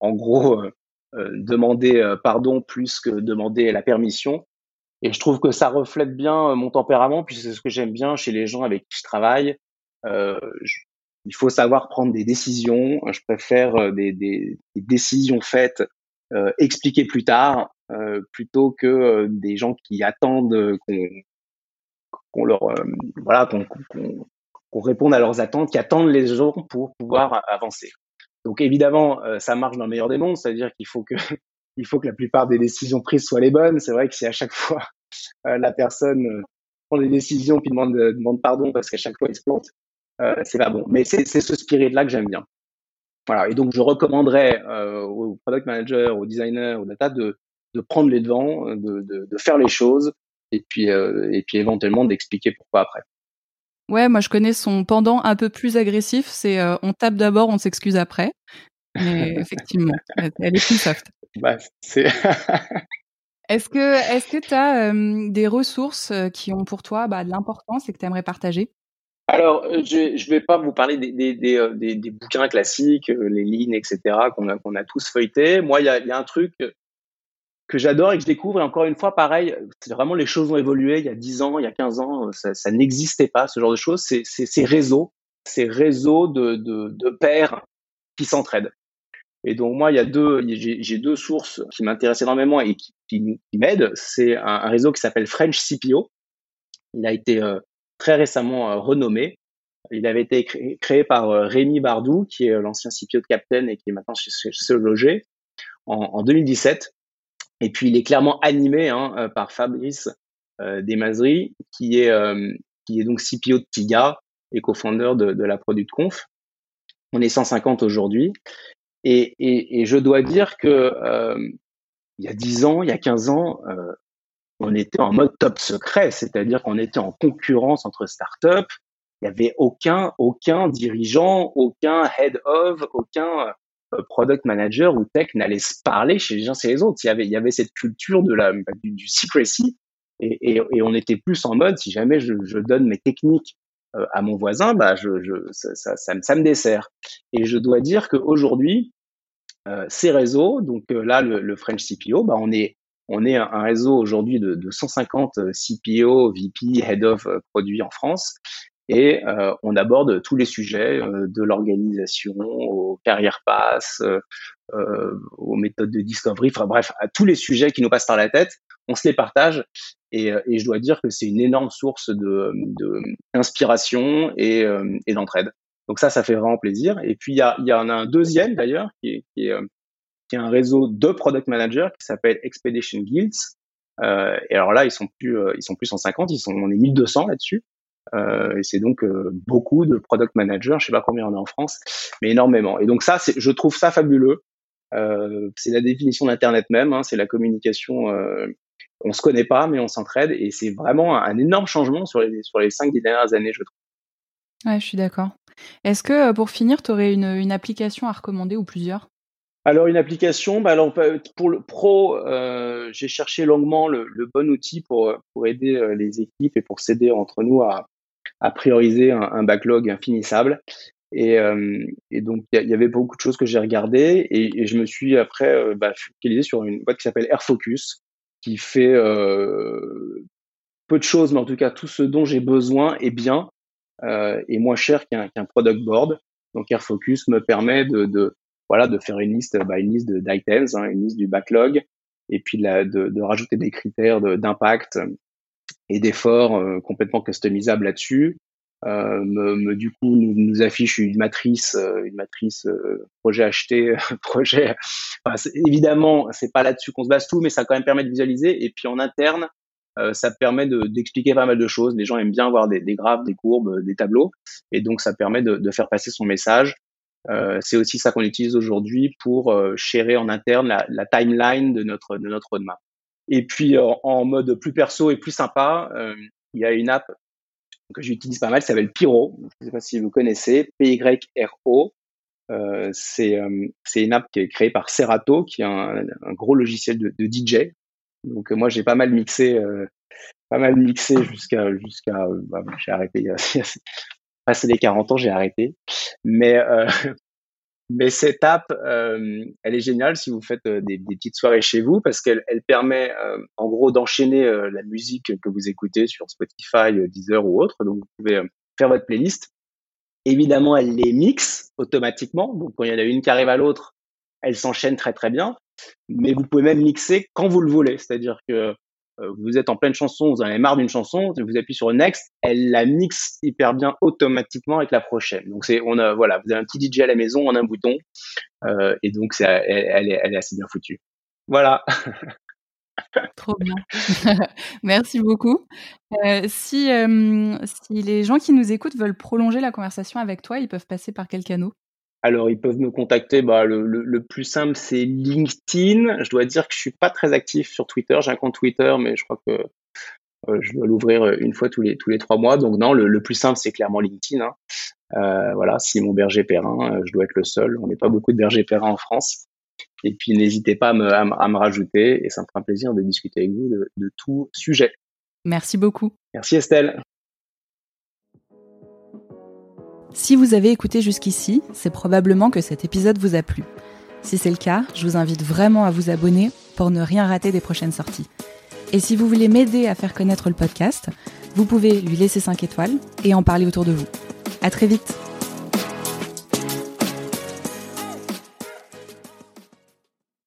Speaker 2: En gros, euh, euh, demander pardon plus que demander la permission. Et je trouve que ça reflète bien mon tempérament, puis c'est ce que j'aime bien chez les gens avec qui je travaille. Euh, il faut savoir prendre des décisions. Je préfère euh, des, des, des décisions faites euh, expliquées plus tard euh, plutôt que euh, des gens qui attendent qu'on qu'on leur voilà qu'on qu'on réponde à leurs attentes, qui attendent les gens pour pouvoir avancer. Donc évidemment, ça marche dans le meilleur des mondes, c'est-à-dire qu'il faut que il faut que la plupart des décisions prises soient les bonnes. C'est vrai que si à chaque fois la personne prend des décisions puis demande, pardon parce qu'à chaque fois il se plante, euh, c'est pas bon. Mais c'est ce spirit-là que j'aime bien. Voilà. Et donc, je recommanderais euh, aux product managers, aux designers, aux data de, prendre les devants, de, faire les choses et puis, euh, et puis éventuellement d'expliquer pourquoi après.
Speaker 1: Ouais, moi je connais son pendant un peu plus agressif, c'est euh, on tape d'abord, on s'excuse après. Mais effectivement, elle est plus soft.
Speaker 2: Bah, c'est
Speaker 1: Est-ce que est-ce que tu as euh, des ressources qui ont pour toi bah, de l'importance et que tu aimerais partager?
Speaker 2: Alors, je ne vais pas vous parler des, des, des, des, des bouquins classiques, les lignes, etc., qu'on a, qu'on a tous feuilletés. Moi, il y a, y a, un truc que j'adore et que je découvre. Et encore une fois, pareil, vraiment les choses ont évolué. Il y a 10 ans, il y a 15 ans, ça, ça n'existait pas, ce genre de choses. C'est ces réseaux, ces réseaux de, de, pairs qui s'entraident. Et donc, moi, il y a deux, j'ai deux sources qui m'intéressent énormément et qui, qui, qui m'aident. C'est un, réseau qui s'appelle French CPO. Il a été très récemment euh, renommé. Il avait été créé, par Rémi Bardou, qui est l'ancien CPO de Captain et qui est maintenant chez, chez Loger, en, en, 2017. Et puis il est clairement animé hein, par Fabrice euh, qui est qui est donc CPO de Tiga et co-founder de, de, la Product Conf. On est 150 aujourd'hui. Et, et, et, je dois dire que euh, il y a 10 ans, il y a 15 ans, euh, on était en mode top secret, c'est-à-dire qu'on était en concurrence entre startups. Il n'y avait aucun, aucun dirigeant, aucun head of, aucun euh, product manager ou tech n'allait se parler chez les uns et les autres. Il y avait, cette culture de la, du, du secrecy et, on était plus en mode, si jamais je, donne mes techniques euh, à mon voisin, bah je, je, ça, ça, me, ça, me, dessert. Et je dois dire qu'aujourd'hui, euh, ces réseaux, donc euh, là, le, French CPO, bah on est, on est un, réseau aujourd'hui de, de, 150 CPO, VP, Head of produits en France. Et euh, on aborde tous les sujets, de l'organisation aux carrières pass, aux méthodes de discovery, enfin bref, à tous les sujets qui nous passent par la tête, on se les partage et, euh, et je dois dire que c'est une énorme source de, de inspiration et, euh, et d'entraide. Donc ça, ça fait vraiment plaisir. Et puis il y, a, il y en a un deuxième d'ailleurs qui est, qui est, euh, qui est un réseau de product managers qui s'appelle Expedition Guilds. Euh, et alors là, ils sont plus, ils sont plus 150, ils sont, on est 1200 là-dessus. Euh, et c'est donc beaucoup de product managers, je sais pas combien on a en France, mais énormément. Et donc ça, je trouve ça fabuleux. Euh, c'est la définition d'Internet même, hein, c'est la communication euh, on se connaît pas, mais on s'entraide et c'est vraiment un, énorme changement sur les, sur les cinq dernières années, je trouve.
Speaker 1: Ouais, je suis d'accord. Est-ce que euh, pour finir, tu aurais une, une, application à recommander ou plusieurs?
Speaker 2: Alors une application, bah alors pour le pro, euh, j'ai cherché longuement le, le, bon outil pour pour aider euh, les équipes et pour s'aider entre nous à, à prioriser un, un, backlog infinissable. Et, euh, et donc il y, avait beaucoup de choses que j'ai regardées et, et, je me suis après euh, bah, focalisé sur une boîte qui s'appelle AirFocus, qui fait euh, peu de choses, mais en tout cas tout ce dont j'ai besoin est bien euh, et moins cher qu'un product board. Donc AirFocus me permet de, de voilà de faire une liste, bah, une liste d'items, hein, une liste du backlog, et puis de, de, de rajouter des critères d'impact et d'efforts euh, complètement customisables là-dessus. Euh, du coup nous, nous, affiche une matrice, euh, une matrice euh, projet acheté, projet. Enfin, évidemment, c'est pas là-dessus qu'on se base tout, mais ça quand même permet de visualiser. Et puis en interne, ça permet d'expliquer pas mal de choses. Les gens aiment bien voir des, des graphes, des courbes, des tableaux, et donc ça permet de, de faire passer son message. Euh, c'est aussi ça qu'on utilise aujourd'hui pour euh, en interne la, la, timeline de notre de notre roadmap. Et puis en mode plus perso et plus sympa, il y a une app que j'utilise pas mal, ça s'appelle Pyro. Je ne sais pas si vous connaissez, P-Y-R-O. Euh, c'est euh, une app qui est créée par Serato, qui est un, gros logiciel de, DJ. Donc euh, moi j'ai pas mal mixé, euh, pas mal mixé jusqu'à jusqu'à, bah, j'ai arrêté. Passé les 40 ans, j'ai arrêté. Mais mais cette app, euh, elle est géniale si vous faites euh, des, petites soirées chez vous parce qu'elle elle permet euh, en gros d'enchaîner euh, la musique que vous écoutez sur Spotify, Deezer ou autre. Donc vous pouvez faire votre playlist. Évidemment, elle les mixe automatiquement. Donc quand il y en a une qui arrive à l'autre, elle s'enchaîne très très bien. Mais vous pouvez même mixer quand vous le voulez. C'est-à-dire que euh, vous êtes en pleine chanson, vous en avez marre d'une chanson, vous appuyez sur Next, elle la mixe hyper bien automatiquement avec la prochaine. Donc c'est, on a, voilà, vous avez un petit DJ à la maison en un bouton, euh, et donc c'est, elle, est, assez bien foutue. Voilà.
Speaker 1: Trop bien. Merci beaucoup. Euh, si, euh, si les gens qui nous écoutent veulent prolonger la conversation avec toi, ils peuvent passer par quel canal
Speaker 2: alors, ils peuvent me contacter. Bah, le, le, le plus simple, c'est LinkedIn. Je dois dire que je suis pas très actif sur Twitter. J'ai un compte Twitter, mais je crois que euh, je dois l'ouvrir une fois tous les tous les trois mois. Donc non, le, le plus simple, c'est clairement LinkedIn. Hein. Euh, voilà, Simon Berger Perrin. Euh, je dois être le seul. On n'est pas beaucoup de Berger Perrin en France. Et puis n'hésitez pas à me, à, me rajouter. Et ça me fera plaisir de discuter avec vous de, de tout sujet.
Speaker 1: Merci beaucoup.
Speaker 2: Merci Estelle.
Speaker 1: Si vous avez écouté jusqu'ici, c'est probablement que cet épisode vous a plu. Si c'est le cas, je vous invite vraiment à vous abonner pour ne rien rater des prochaines sorties. Et si vous voulez m'aider à faire connaître le podcast, vous pouvez lui laisser 5 étoiles et en parler autour de vous. À très vite!